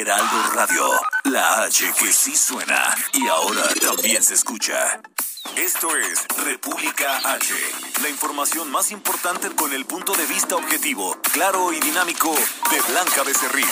Heraldo Radio, la H que sí suena y ahora también se escucha. Esto es República H, la información más importante con el punto de vista objetivo, claro y dinámico de Blanca Becerril.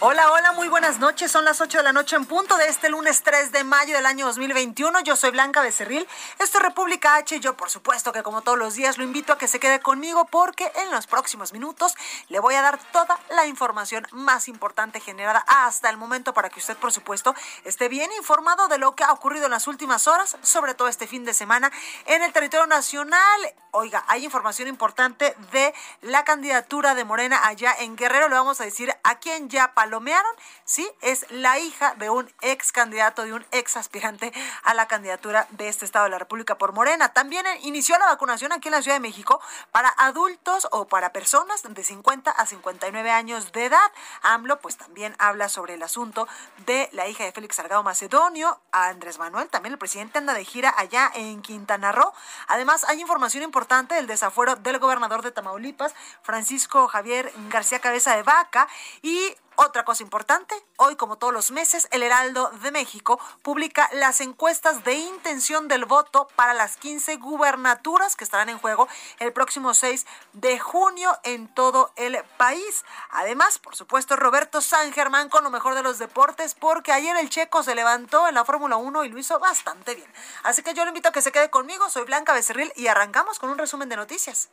Hola, hola, muy buenas noches. Son las 8 de la noche en punto de este lunes 3 de mayo del año 2021. Yo soy Blanca Becerril. Esto es República H. Yo, por supuesto, que como todos los días, lo invito a que se quede conmigo porque en los próximos minutos le voy a dar toda la información más importante generada hasta el momento para que usted, por supuesto, esté bien informado de lo que ha ocurrido en las últimas horas, sobre todo este fin de semana en el territorio nacional. Oiga, hay información importante de la candidatura de Morena allá en Guerrero. Le vamos a decir a quién ya palomearon. Sí, es la hija de un ex candidato, de un ex aspirante a la candidatura de este estado de la República por Morena. También inició la vacunación aquí en la Ciudad de México para adultos o para personas de 50 a 59 años de edad. AMLO pues también habla sobre el asunto de la hija de Félix Salgado Macedonio, a Andrés Manuel, también el presidente anda de gira allá en Quintana Roo. Además, hay información importante del desafuero del gobernador de Tamaulipas, Francisco Javier García Cabeza de Vaca, y otra cosa importante, hoy como todos los meses, el Heraldo de México publica las encuestas de intención del voto para las 15 gubernaturas que estarán en juego el próximo 6 de junio en todo el país. Además, por supuesto, Roberto San Germán con lo mejor de los deportes, porque ayer el checo se levantó en la Fórmula 1 y lo hizo bastante bien. Así que yo le invito a que se quede conmigo, soy Blanca Becerril y arrancamos con un resumen de noticias.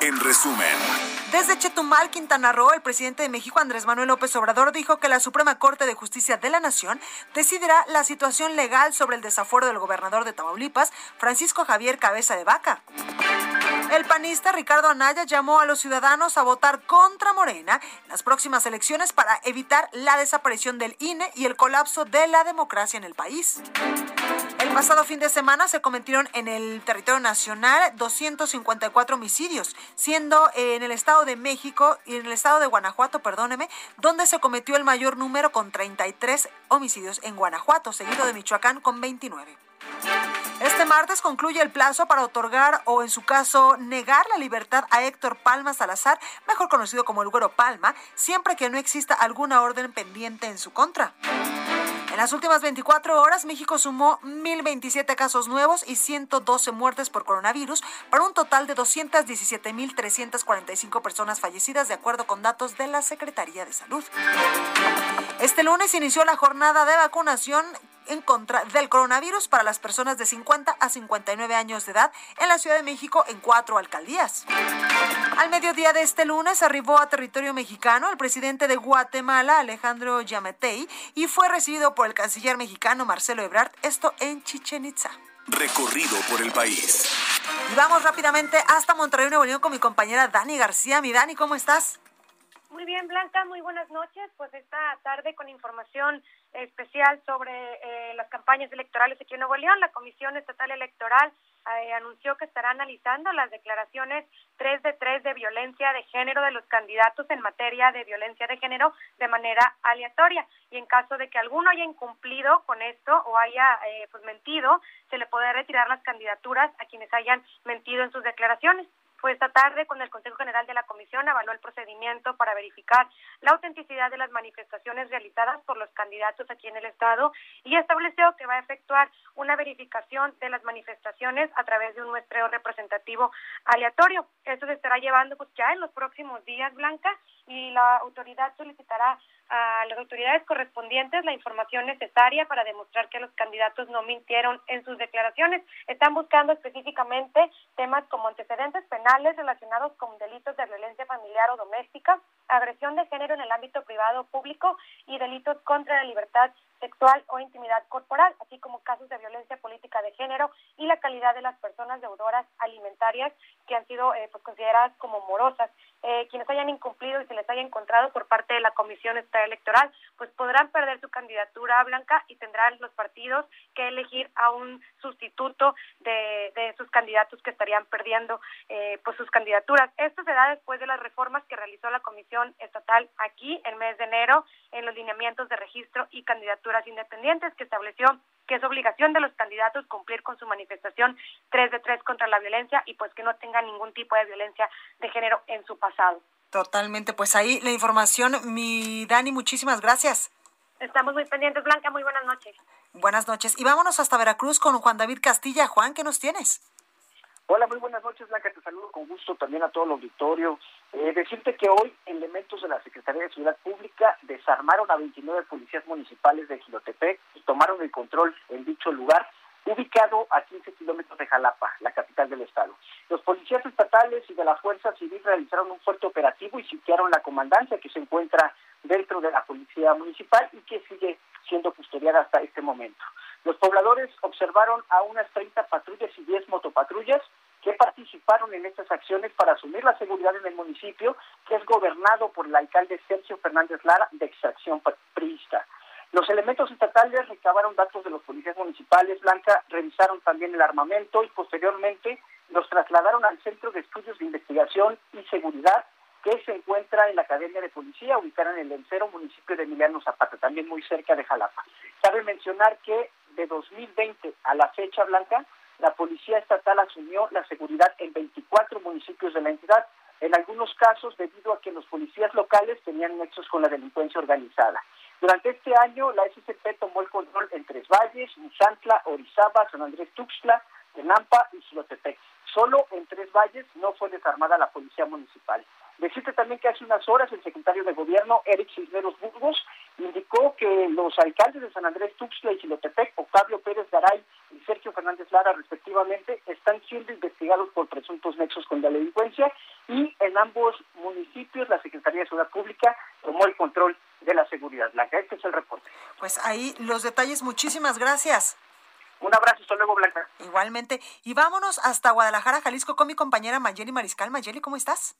En resumen. Desde Chetumal, Quintana Roo, el presidente de México, Andrés Manuel López Obrador, dijo que la Suprema Corte de Justicia de la Nación decidirá la situación legal sobre el desafuero del gobernador de Tamaulipas, Francisco Javier Cabeza de Vaca. El panista Ricardo Anaya llamó a los ciudadanos a votar contra Morena en las próximas elecciones para evitar la desaparición del INE y el colapso de la democracia en el país. Pasado fin de semana se cometieron en el territorio nacional 254 homicidios, siendo en el Estado de México y en el Estado de Guanajuato, perdóneme, donde se cometió el mayor número con 33 homicidios en Guanajuato, seguido de Michoacán con 29. Este martes concluye el plazo para otorgar o en su caso negar la libertad a Héctor Palma Salazar, mejor conocido como el Güero Palma, siempre que no exista alguna orden pendiente en su contra. En las últimas 24 horas, México sumó 1.027 casos nuevos y 112 muertes por coronavirus, para un total de 217.345 personas fallecidas, de acuerdo con datos de la Secretaría de Salud. Este lunes inició la jornada de vacunación en contra del coronavirus para las personas de 50 a 59 años de edad en la Ciudad de México en cuatro alcaldías. Al mediodía de este lunes arribó a territorio mexicano el presidente de Guatemala, Alejandro Yamatei, y fue recibido por el canciller mexicano Marcelo Ebrard, esto en Chichen Itza. Recorrido por el país. Y vamos rápidamente hasta Monterrey, Nuevo León, con mi compañera Dani García. Mi Dani, ¿cómo estás? Muy bien, Blanca, muy buenas noches. Pues esta tarde con información especial sobre eh, las campañas electorales aquí en Nuevo León, la Comisión Estatal Electoral eh, anunció que estará analizando las declaraciones 3 de 3 de violencia de género de los candidatos en materia de violencia de género de manera aleatoria y en caso de que alguno haya incumplido con esto o haya eh, pues mentido, se le podrá retirar las candidaturas a quienes hayan mentido en sus declaraciones. Fue esta tarde cuando el Consejo General de la Comisión avaló el procedimiento para verificar la autenticidad de las manifestaciones realizadas por los candidatos aquí en el Estado y estableció que va a efectuar una verificación de las manifestaciones a través de un muestreo representativo aleatorio. Esto se estará llevando pues ya en los próximos días, Blanca, y la autoridad solicitará a las autoridades correspondientes la información necesaria para demostrar que los candidatos no mintieron en sus declaraciones. Están buscando específicamente temas como antecedentes penales relacionados con delitos de violencia familiar o doméstica, agresión de género en el ámbito privado o público y delitos contra la libertad sexual o intimidad corporal, así como casos de violencia política de género y la calidad de las personas deudoras alimentarias que han sido eh, pues, consideradas como morosas. Eh, quienes hayan incumplido y se les haya encontrado por parte de la Comisión Estatal Electoral, pues podrán perder su candidatura blanca y tendrán los partidos que elegir a un sustituto de, de sus candidatos que estarían perdiendo eh, pues sus candidaturas. Esto se da después de las reformas que realizó la Comisión Estatal aquí el mes de enero en los lineamientos de registro y candidaturas independientes que estableció que es obligación de los candidatos cumplir con su manifestación 3 de 3 contra la violencia y pues que no tenga ningún tipo de violencia de género en su pasado. Totalmente, pues ahí la información, mi Dani, muchísimas gracias. Estamos muy pendientes, Blanca, muy buenas noches. Buenas noches. Y vámonos hasta Veracruz con Juan David Castilla. Juan, ¿qué nos tienes? Hola, muy buenas noches, Blanca. Te saludo con gusto también a todo el auditorio. Eh, decirte que hoy elementos de la Secretaría de Seguridad Pública desarmaron a 29 policías municipales de Gilotepec y tomaron el control en dicho lugar, ubicado a 15 kilómetros de Jalapa, la capital del estado. Los policías estatales y de la Fuerza Civil realizaron un fuerte operativo y sitiaron la comandancia que se encuentra dentro de la Policía Municipal y que sigue siendo custodiada hasta este momento. Los pobladores observaron a unas 30 patrullas y 10 motopatrullas que participaron en estas acciones para asumir la seguridad en el municipio, que es gobernado por el alcalde Sergio Fernández Lara, de extracción priista. Los elementos estatales recabaron datos de los policías municipales, Blanca, revisaron también el armamento y posteriormente los trasladaron al Centro de Estudios de Investigación y Seguridad que se encuentra en la Academia de Policía, ubicada en el Lencero, municipio de Emiliano Zapata, también muy cerca de Jalapa. Cabe mencionar que de 2020 a la fecha blanca, la Policía Estatal asumió la seguridad en 24 municipios de la entidad, en algunos casos debido a que los policías locales tenían nexos con la delincuencia organizada. Durante este año, la SCP tomó el control en Tres Valles, Musantla, Orizaba, San Andrés Tuxtla, Tenampa y Xilotepec. Solo en Tres Valles no fue desarmada la policía municipal. Decirte también que hace unas horas el secretario de Gobierno, Eric Cisneros Burgos, indicó que los alcaldes de San Andrés Tuxtla y Chilotepec, Octavio Pérez Garay y Sergio Fernández Lara, respectivamente, están siendo investigados por presuntos nexos con la delincuencia y en ambos municipios la Secretaría de Seguridad Pública tomó el control de la seguridad. Blanca, este es el reporte. Pues ahí los detalles, muchísimas gracias. Un abrazo, hasta luego, Blanca. Igualmente. Y vámonos hasta Guadalajara, Jalisco, con mi compañera Mayeli Mariscal. Mayeli, ¿cómo estás?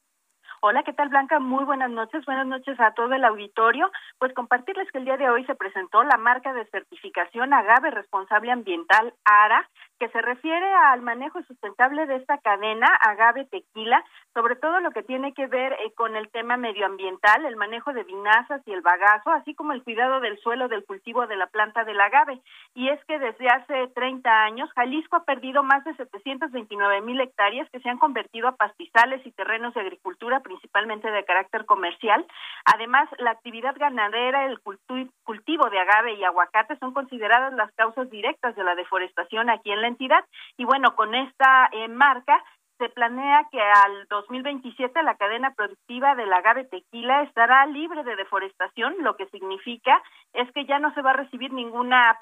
Hola, ¿qué tal Blanca? Muy buenas noches. Buenas noches a todo el auditorio. Pues compartirles que el día de hoy se presentó la marca de certificación Agave Responsable Ambiental ARA, que se refiere al manejo sustentable de esta cadena Agave Tequila, sobre todo lo que tiene que ver eh, con el tema medioambiental, el manejo de vinazas y el bagazo, así como el cuidado del suelo del cultivo de la planta del agave. Y es que desde hace 30 años Jalisco ha perdido más de 729 mil hectáreas que se han convertido a pastizales y terrenos de agricultura principalmente de carácter comercial. Además, la actividad ganadera, el cultivo de agave y aguacate son consideradas las causas directas de la deforestación aquí en la entidad. Y bueno, con esta eh, marca se planea que al 2027 la cadena productiva del agave tequila estará libre de deforestación, lo que significa es que ya no se va a recibir ninguna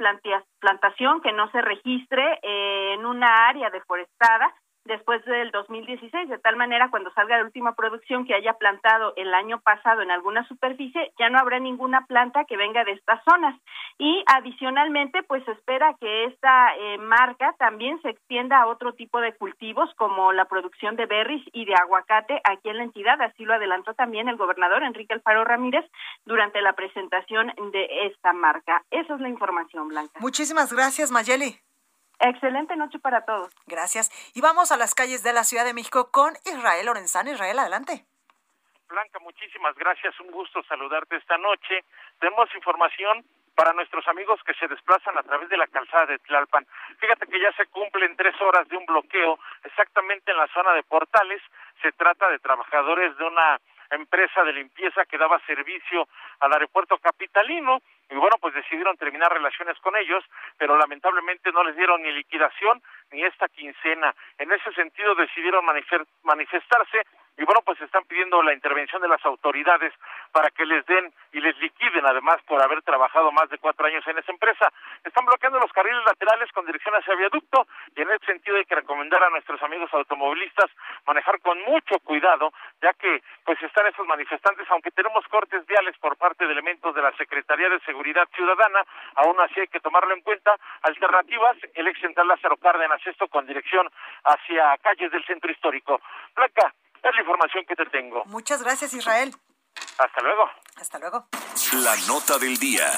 plantación que no se registre eh, en una área deforestada después del 2016, de tal manera cuando salga la última producción que haya plantado el año pasado en alguna superficie, ya no habrá ninguna planta que venga de estas zonas. Y adicionalmente, pues espera que esta eh, marca también se extienda a otro tipo de cultivos como la producción de berries y de aguacate aquí en la entidad, así lo adelantó también el gobernador Enrique Alfaro Ramírez durante la presentación de esta marca. Esa es la información, Blanca. Muchísimas gracias, Mayeli. Excelente noche para todos. Gracias. Y vamos a las calles de la Ciudad de México con Israel Lorenzano. Israel, adelante. Blanca, muchísimas gracias. Un gusto saludarte esta noche. Tenemos información para nuestros amigos que se desplazan a través de la calzada de Tlalpan. Fíjate que ya se cumplen tres horas de un bloqueo exactamente en la zona de Portales. Se trata de trabajadores de una empresa de limpieza que daba servicio al aeropuerto capitalino y bueno, pues decidieron terminar relaciones con ellos, pero lamentablemente no les dieron ni liquidación ni esta quincena. En ese sentido decidieron manifestarse y bueno, pues están pidiendo la intervención de las autoridades para que les den y les liquiden además por haber trabajado más de cuatro años en esa empresa. Están bloqueando los carriles laterales con dirección hacia viaducto y en ese sentido hay que recomendar a nuestros amigos automovilistas manejar con mucho cuidado, ya que pues están esos manifestantes, aunque tenemos cortes viales por parte de elementos de la Secretaría de Seguridad Ciudadana, aún así hay que tomarlo en cuenta. Alternativas, el ex central Lázaro Cárdenas, esto con dirección hacia calles del centro histórico. Blanca, es la información que te tengo. Muchas gracias, Israel. Hasta luego. Hasta luego. La nota del día.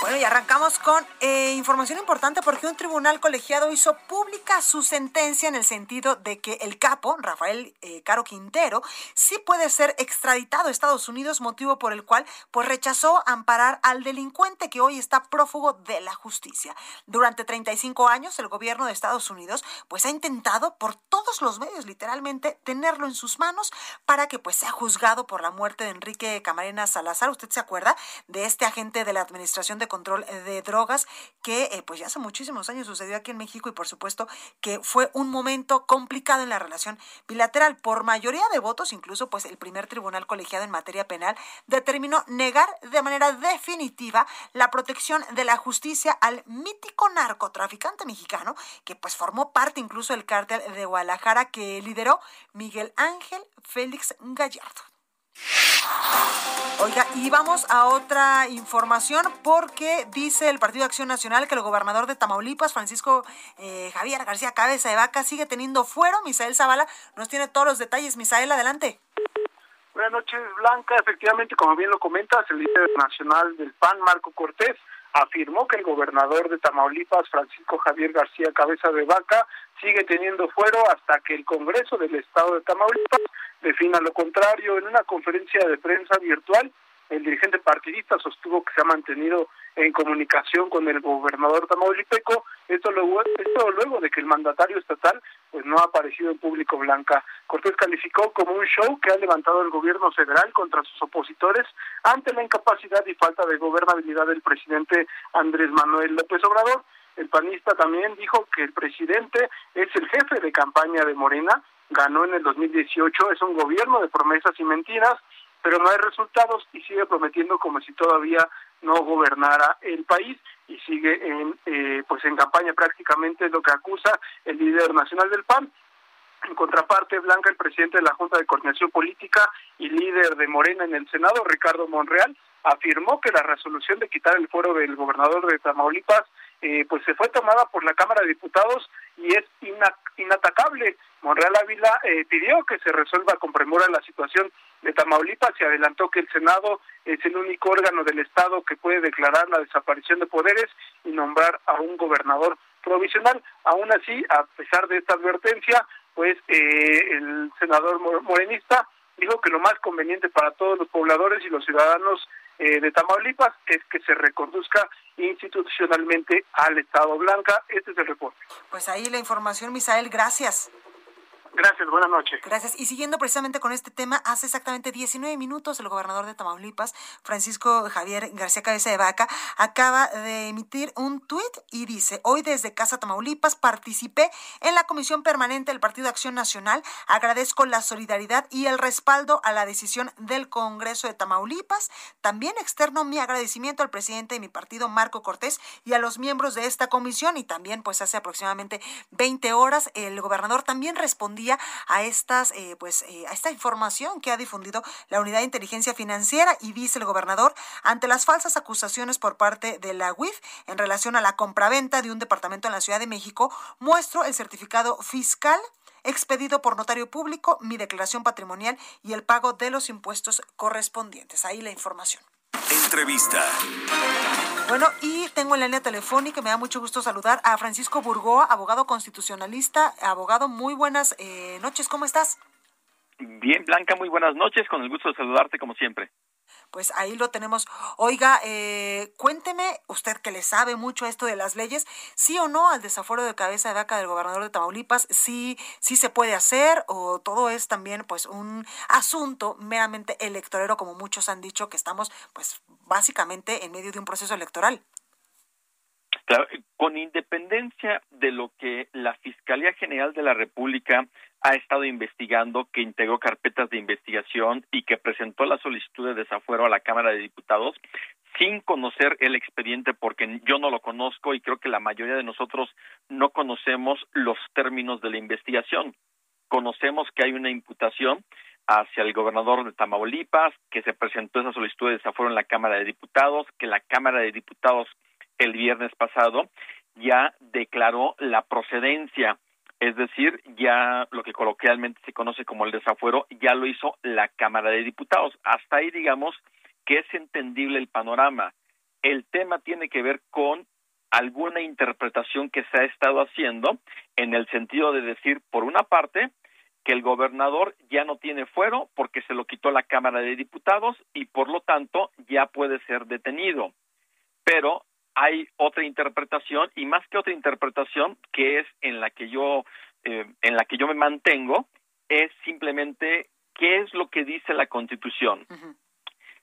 Bueno, y arrancamos con eh, información importante porque un tribunal colegiado hizo pública su sentencia en el sentido de que el capo, Rafael eh, Caro Quintero, sí puede ser extraditado a Estados Unidos, motivo por el cual pues rechazó amparar al delincuente que hoy está prófugo de la justicia. Durante 35 años, el gobierno de Estados Unidos pues ha intentado por todos los medios, literalmente, tenerlo en sus manos para que pues sea juzgado por la muerte de Enrique Camarena Salazar. ¿Usted se acuerda de este agente de la Administración de Control de Drogas que eh, pues ya hace muchísimos años sucedió aquí en México y por supuesto que fue un momento complicado en la relación bilateral. Por mayoría de votos, incluso pues el primer tribunal colegiado en materia penal determinó negar de manera definitiva la protección de la justicia al mítico narcotraficante mexicano que pues formó parte incluso del cártel de Guadalajara que lideró Miguel Ángel Félix Gallardo. Oiga, y vamos a otra información porque dice el Partido de Acción Nacional que el gobernador de Tamaulipas, Francisco eh, Javier García Cabeza de Vaca, sigue teniendo fuero. Misael Zavala nos tiene todos los detalles. Misael, adelante. Buenas noches, Blanca. Efectivamente, como bien lo comentas, el líder nacional del PAN, Marco Cortés, afirmó que el gobernador de Tamaulipas, Francisco Javier García Cabeza de Vaca, sigue teniendo fuero hasta que el Congreso del Estado de Tamaulipas defina lo contrario. En una conferencia de prensa virtual, el dirigente partidista sostuvo que se ha mantenido en comunicación con el gobernador tamaulipeco, esto luego, esto luego de que el mandatario estatal pues no ha aparecido en público blanca. Cortés calificó como un show que ha levantado el gobierno federal contra sus opositores ante la incapacidad y falta de gobernabilidad del presidente Andrés Manuel López Obrador. El panista también dijo que el presidente es el jefe de campaña de Morena, ganó en el 2018, es un gobierno de promesas y mentiras, pero no hay resultados y sigue prometiendo como si todavía no gobernara el país y sigue en eh, pues en campaña prácticamente lo que acusa el líder nacional del PAN. En contraparte, Blanca, el presidente de la Junta de Coordinación Política y líder de Morena en el Senado, Ricardo Monreal, afirmó que la resolución de quitar el fuero del gobernador de Tamaulipas eh, pues se fue tomada por la Cámara de Diputados y es inatacable. Monreal Ávila eh, pidió que se resuelva con premura la situación de Tamaulipas y adelantó que el Senado es el único órgano del Estado que puede declarar la desaparición de poderes y nombrar a un gobernador provisional. Aún así, a pesar de esta advertencia, pues eh, el senador morenista dijo que lo más conveniente para todos los pobladores y los ciudadanos eh, de Tamaulipas es que se reconduzca institucionalmente al Estado Blanca. Este es el reporte. Pues ahí la información, Misael, gracias. Gracias, buenas noches. Gracias. Y siguiendo precisamente con este tema, hace exactamente 19 minutos el gobernador de Tamaulipas, Francisco Javier García Cabeza de Vaca, acaba de emitir un tuit y dice, hoy desde Casa Tamaulipas participé en la Comisión Permanente del Partido Acción Nacional. Agradezco la solidaridad y el respaldo a la decisión del Congreso de Tamaulipas. También externo mi agradecimiento al presidente de mi partido, Marco Cortés, y a los miembros de esta comisión. Y también, pues hace aproximadamente 20 horas, el gobernador también respondía a estas, eh, pues, eh, a esta información que ha difundido la Unidad de Inteligencia Financiera y dice el gobernador ante las falsas acusaciones por parte de la UIF en relación a la compraventa de un departamento en la Ciudad de México, muestro el certificado fiscal expedido por notario público, mi declaración patrimonial y el pago de los impuestos correspondientes. Ahí la información. Entrevista. Bueno, y tengo en la línea telefónica, me da mucho gusto saludar a Francisco Burgoa, abogado constitucionalista. Abogado, muy buenas eh, noches, ¿cómo estás? Bien, Blanca, muy buenas noches, con el gusto de saludarte como siempre pues ahí lo tenemos. Oiga, eh, cuénteme, usted que le sabe mucho esto de las leyes, sí o no al desafuero de cabeza de vaca del gobernador de Tamaulipas, sí, sí se puede hacer o todo es también pues un asunto meramente electorero, como muchos han dicho que estamos pues básicamente en medio de un proceso electoral. Claro, con independencia de lo que la Fiscalía General de la República ha estado investigando, que integró carpetas de investigación y que presentó la solicitud de desafuero a la Cámara de Diputados, sin conocer el expediente, porque yo no lo conozco y creo que la mayoría de nosotros no conocemos los términos de la investigación. Conocemos que hay una imputación hacia el gobernador de Tamaulipas, que se presentó esa solicitud de desafuero en la Cámara de Diputados, que la Cámara de Diputados el viernes pasado ya declaró la procedencia, es decir, ya lo que coloquialmente se conoce como el desafuero, ya lo hizo la Cámara de Diputados. Hasta ahí, digamos, que es entendible el panorama. El tema tiene que ver con alguna interpretación que se ha estado haciendo en el sentido de decir, por una parte, que el gobernador ya no tiene fuero porque se lo quitó la Cámara de Diputados y por lo tanto ya puede ser detenido. Pero hay otra interpretación y más que otra interpretación que es en la que yo eh, en la que yo me mantengo es simplemente qué es lo que dice la Constitución.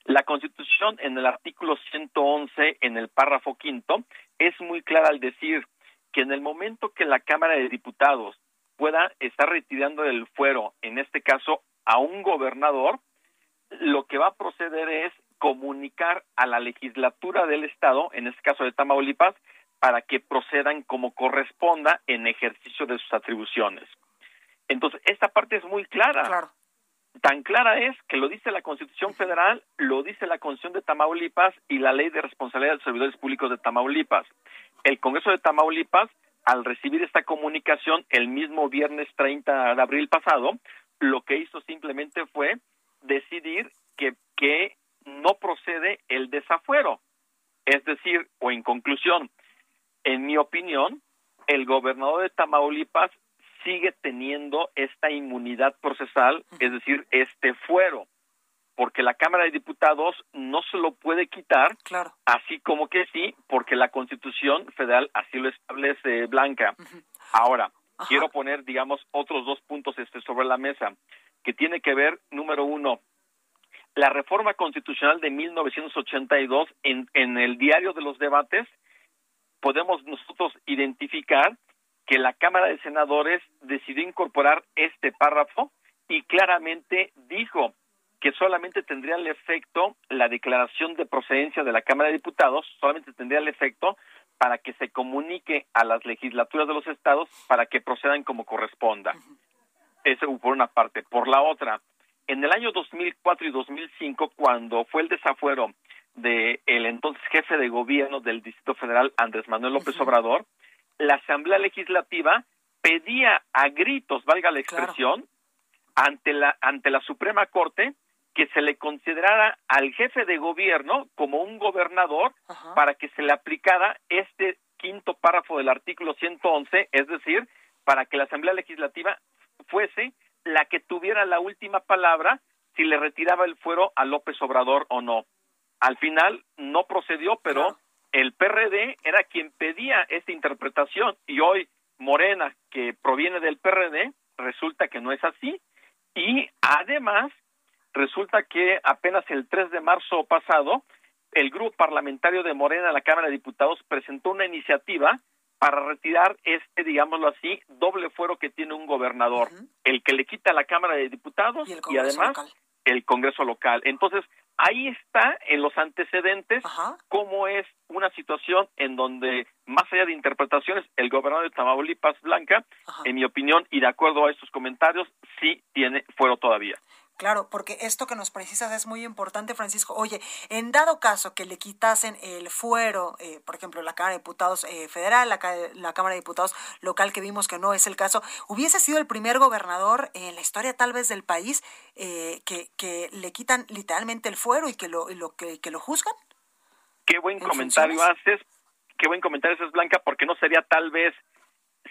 La Constitución en el artículo 111 en el párrafo quinto es muy clara al decir que en el momento que la Cámara de Diputados pueda estar retirando del fuero, en este caso a un gobernador, lo que va a proceder es comunicar a la legislatura del Estado, en este caso de Tamaulipas, para que procedan como corresponda en ejercicio de sus atribuciones. Entonces, esta parte es muy clara. Tan clara es que lo dice la Constitución Federal, lo dice la Constitución de Tamaulipas y la Ley de Responsabilidad de los Servidores Públicos de Tamaulipas. El Congreso de Tamaulipas, al recibir esta comunicación el mismo viernes 30 de abril pasado, lo que hizo simplemente fue decidir que, que no procede el desafuero. Es decir, o en conclusión, en mi opinión, el gobernador de Tamaulipas sigue teniendo esta inmunidad procesal, es decir, este fuero, porque la Cámara de Diputados no se lo puede quitar, claro. así como que sí, porque la Constitución Federal así lo establece, Blanca. Ahora, quiero poner, digamos, otros dos puntos este sobre la mesa, que tiene que ver, número uno, la reforma constitucional de 1982 en, en el diario de los debates, podemos nosotros identificar que la Cámara de Senadores decidió incorporar este párrafo y claramente dijo que solamente tendría el efecto la declaración de procedencia de la Cámara de Diputados, solamente tendría el efecto para que se comunique a las legislaturas de los estados para que procedan como corresponda. Eso por una parte. Por la otra, en el año 2004 y 2005, cuando fue el desafuero de el entonces jefe de gobierno del Distrito Federal, Andrés Manuel López Obrador, la Asamblea Legislativa pedía a gritos, valga la expresión, ante la ante la Suprema Corte que se le considerara al jefe de gobierno como un gobernador para que se le aplicara este quinto párrafo del artículo 111, es decir, para que la Asamblea Legislativa fuese la que tuviera la última palabra si le retiraba el fuero a López Obrador o no. Al final no procedió, pero el PRD era quien pedía esta interpretación y hoy Morena, que proviene del PRD, resulta que no es así y además resulta que apenas el 3 de marzo pasado el grupo parlamentario de Morena en la Cámara de Diputados presentó una iniciativa para retirar este, digámoslo así, doble fuero que tiene un gobernador, el que le quita la Cámara de Diputados y, además el Congreso local. Entonces, ahí está en los antecedentes cómo es una situación en donde, más allá de interpretaciones, el gobernador de Tamaulipas Blanca, en mi opinión y de acuerdo a estos comentarios, sí tiene fuero todavía. Claro, porque esto que nos precisas es muy importante, Francisco. Oye, en dado caso que le quitasen el fuero, eh, por ejemplo, la Cámara de Diputados eh, federal, la, la, Cámara de Diputados local, que vimos que no es el caso, hubiese sido el primer gobernador en la historia tal vez del país eh, que, que le quitan literalmente el fuero y que lo, lo que, que, lo juzgan. Qué buen comentario haces, qué buen comentario haces, Blanca, porque no sería tal vez,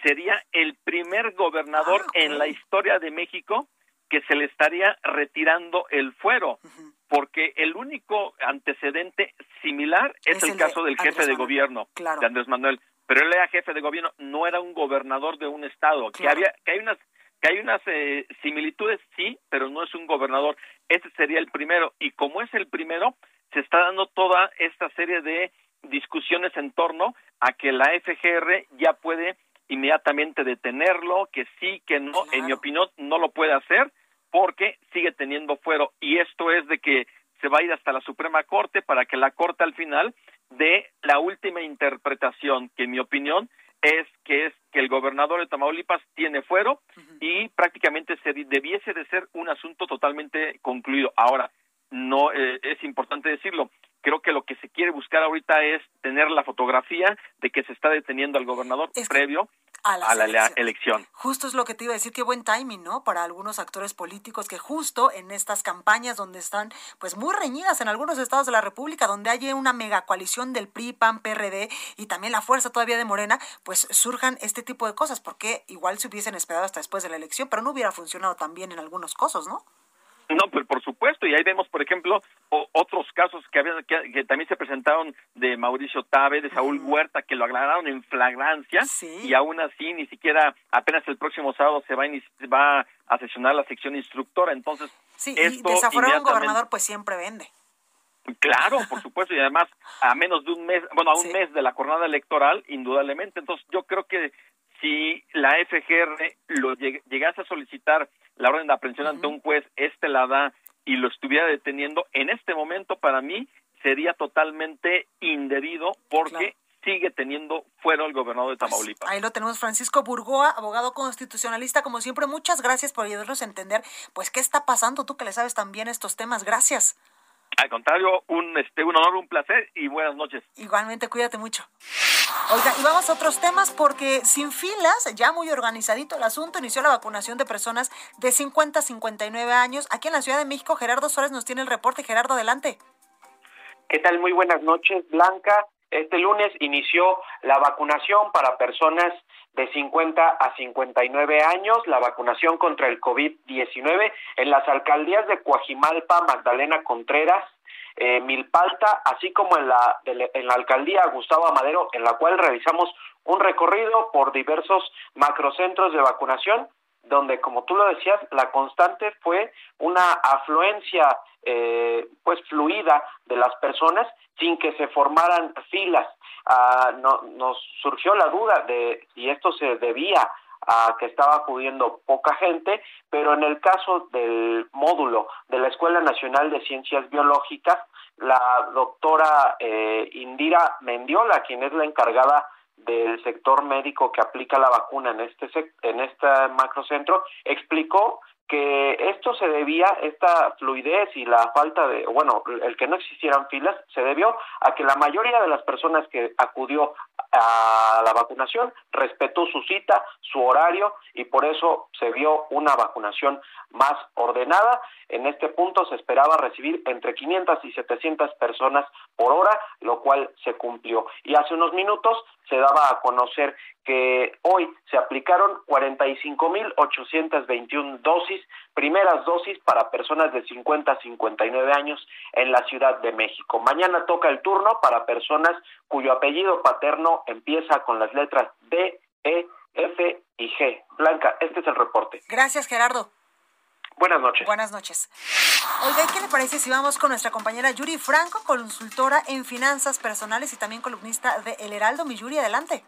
sería el primer gobernador ah, en la historia de México que se le estaría retirando el fuero, porque el único antecedente similar es, el, caso del jefe de gobierno de Andrés Manuel, pero él era jefe de gobierno, no era un gobernador de un estado, que había que hay unas que hay unas eh, similitudes sí, pero no es un gobernador. Ese sería el primero. Y como es el primero, se está dando toda esta serie de discusiones en torno a que la FGR ya puede inmediatamente detenerlo, que sí, que no, en mi opinión no lo puede hacer porque sigue teniendo fuero y esto es de que se va a ir hasta la Suprema Corte para que la Corte al final dé la última interpretación, que en mi opinión es que es que el gobernador de Tamaulipas tiene fuero y prácticamente se debiese de ser un asunto totalmente concluido. Ahora, no eh, es importante decirlo. Creo que lo que se quiere buscar ahorita es tener la fotografía de que se está deteniendo al gobernador previo a, la elección. Justo es lo que te iba a decir, qué buen timing, ¿no? Para algunos actores políticos que justo en estas campañas donde están pues muy reñidas en algunos estados de la República, donde hay una mega coalición del PRI, PAN, PRD y también la fuerza todavía de Morena, pues surjan este tipo de cosas, porque igual se hubiesen esperado hasta después de la elección, pero no hubiera funcionado tan bien en algunos casos, ¿no? No, pues por supuesto, y ahí vemos, por ejemplo, otros casos que, habían, que, también se presentaron de Mauricio Tabe, de Saúl Huerta, que lo aclararon en flagrancia, y aún así ni siquiera apenas el próximo sábado se va a, va a sesionar la sección instructora, entonces... Sí, esto y un gobernador pues siempre vende. Claro, por supuesto, y además a menos de un mes, bueno, a un mes de la jornada electoral, indudablemente. Entonces, yo creo que si la FGR lo llegase a solicitar la orden de aprehensión ante un juez, este la da y lo estuviera deteniendo, en este momento para mí sería totalmente indebido porque sigue teniendo fuera el gobernador de pues, Tamaulipas. ahí lo tenemos, Francisco Burgoa, abogado constitucionalista, como siempre, muchas gracias por ayudarnos a entender, pues, qué está pasando, tú que le sabes también estos temas, gracias. Al contrario, un, este, un honor, un placer y buenas noches. Igualmente, cuídate mucho. Oiga, y vamos a otros temas porque sin filas, ya muy organizadito el asunto, inició la vacunación de personas de 50 a 59 años. Aquí en la Ciudad de México, Gerardo Suárez nos tiene el reporte. Gerardo, adelante. ¿Qué tal? Muy buenas noches, Blanca. Este lunes inició la vacunación para personas de 50 a 59 años, la vacunación contra el COVID-19 en las alcaldías de Coajimalpa, Magdalena Contreras, eh, Milpalta, así como en la, en la alcaldía Gustavo Amadero, en la cual realizamos un recorrido por diversos macrocentros de vacunación donde, como tú lo decías, la constante fue una afluencia eh, pues fluida de las personas sin que se formaran filas. Ah, no, nos surgió la duda de si esto se debía a que estaba acudiendo poca gente, pero en el caso del módulo de la Escuela Nacional de Ciencias Biológicas, la doctora eh, Indira Mendiola, quien es la encargada del sector médico que aplica la vacuna en este en este macrocentro explicó que esto se debía, esta fluidez y la falta de, bueno, el que no existieran filas, se debió a que la mayoría de las personas que acudió a la vacunación respetó su cita, su horario y por eso se vio una vacunación más ordenada. En este punto se esperaba recibir entre 500 y 700 personas por hora, lo cual se cumplió. Y hace unos minutos se daba a conocer que hoy se aplicaron 45.821 dosis, primeras dosis para personas de 50 a 59 años en la Ciudad de México. Mañana toca el turno para personas cuyo apellido paterno empieza con las letras D, E, F y G. Blanca, este es el reporte. Gracias, Gerardo. Buenas noches. Buenas noches. Oiga, ¿qué le parece si vamos con nuestra compañera Yuri Franco, consultora en finanzas personales y también columnista de El Heraldo? Mi Yuri, adelante.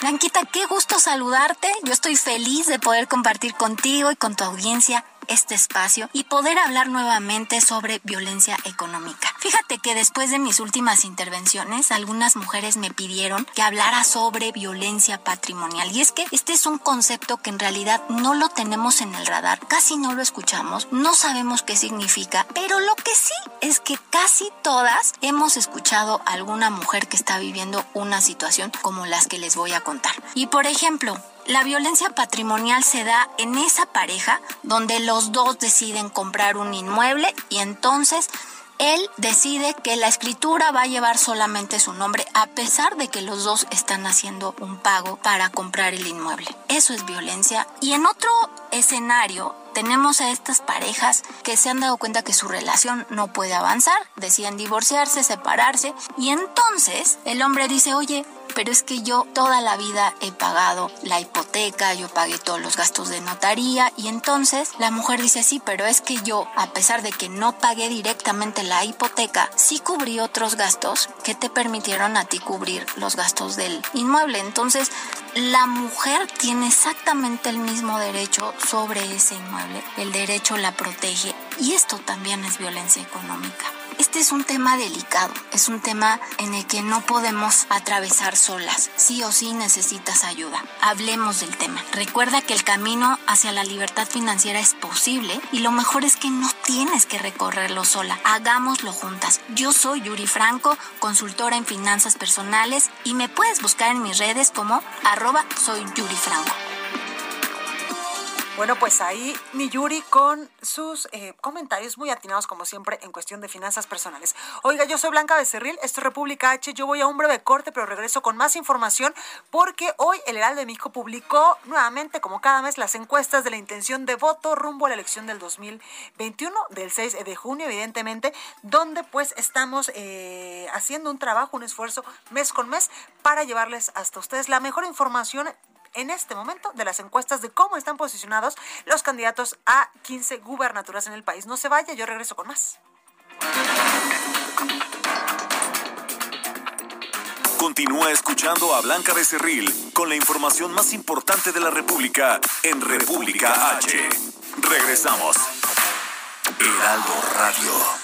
Blanquita, qué gusto saludarte. Yo estoy feliz de poder compartir contigo y con tu audiencia este espacio y poder hablar nuevamente sobre violencia económica. Fíjate que después de mis últimas intervenciones, algunas mujeres me pidieron que hablara sobre violencia patrimonial. Y es que este es un concepto que en realidad no lo tenemos en el radar, casi no lo escuchamos, no sabemos qué significa, pero lo que sí es que casi todas hemos escuchado a alguna mujer que está viviendo una situación como las que les voy a contar. Y por ejemplo, la violencia patrimonial se da en esa pareja donde los dos deciden comprar un inmueble y entonces él decide que la escritura va a llevar solamente su nombre a pesar de que los dos están haciendo un pago para comprar el inmueble. Eso es violencia. Y en otro escenario tenemos a estas parejas que se han dado cuenta que su relación no puede avanzar, deciden divorciarse, separarse y entonces el hombre dice, oye, pero es que yo toda la vida he pagado la hipoteca, yo pagué todos los gastos de notaría y entonces la mujer dice, sí, pero es que yo, a pesar de que no pagué directamente la hipoteca, sí cubrí otros gastos que te permitieron a ti cubrir los gastos del inmueble. Entonces, la mujer tiene exactamente el mismo derecho sobre ese inmueble. El derecho la protege y esto también es violencia económica. Este es un tema delicado, es un tema en el que no podemos atravesar solas. Sí o sí necesitas ayuda. Hablemos del tema. Recuerda que el camino hacia la libertad financiera es posible y lo mejor es que no tienes que recorrerlo sola. Hagámoslo juntas. Yo soy Yuri Franco, consultora en finanzas personales y me puedes buscar en mis redes como arroba soy Yuri Franco. Bueno, pues ahí mi Yuri con sus eh, comentarios muy atinados como siempre en cuestión de finanzas personales. Oiga, yo soy Blanca Becerril, esto es República H, yo voy a un breve corte, pero regreso con más información porque hoy el Heraldo de México publicó nuevamente, como cada mes, las encuestas de la intención de voto rumbo a la elección del 2021, del 6 de junio, evidentemente, donde pues estamos eh, haciendo un trabajo, un esfuerzo mes con mes para llevarles hasta ustedes la mejor información en este momento de las encuestas de cómo están posicionados los candidatos a 15 gubernaturas en el país. No se vaya, yo regreso con más. Continúa escuchando a Blanca Becerril con la información más importante de la República en República H. Regresamos. Heraldo Radio.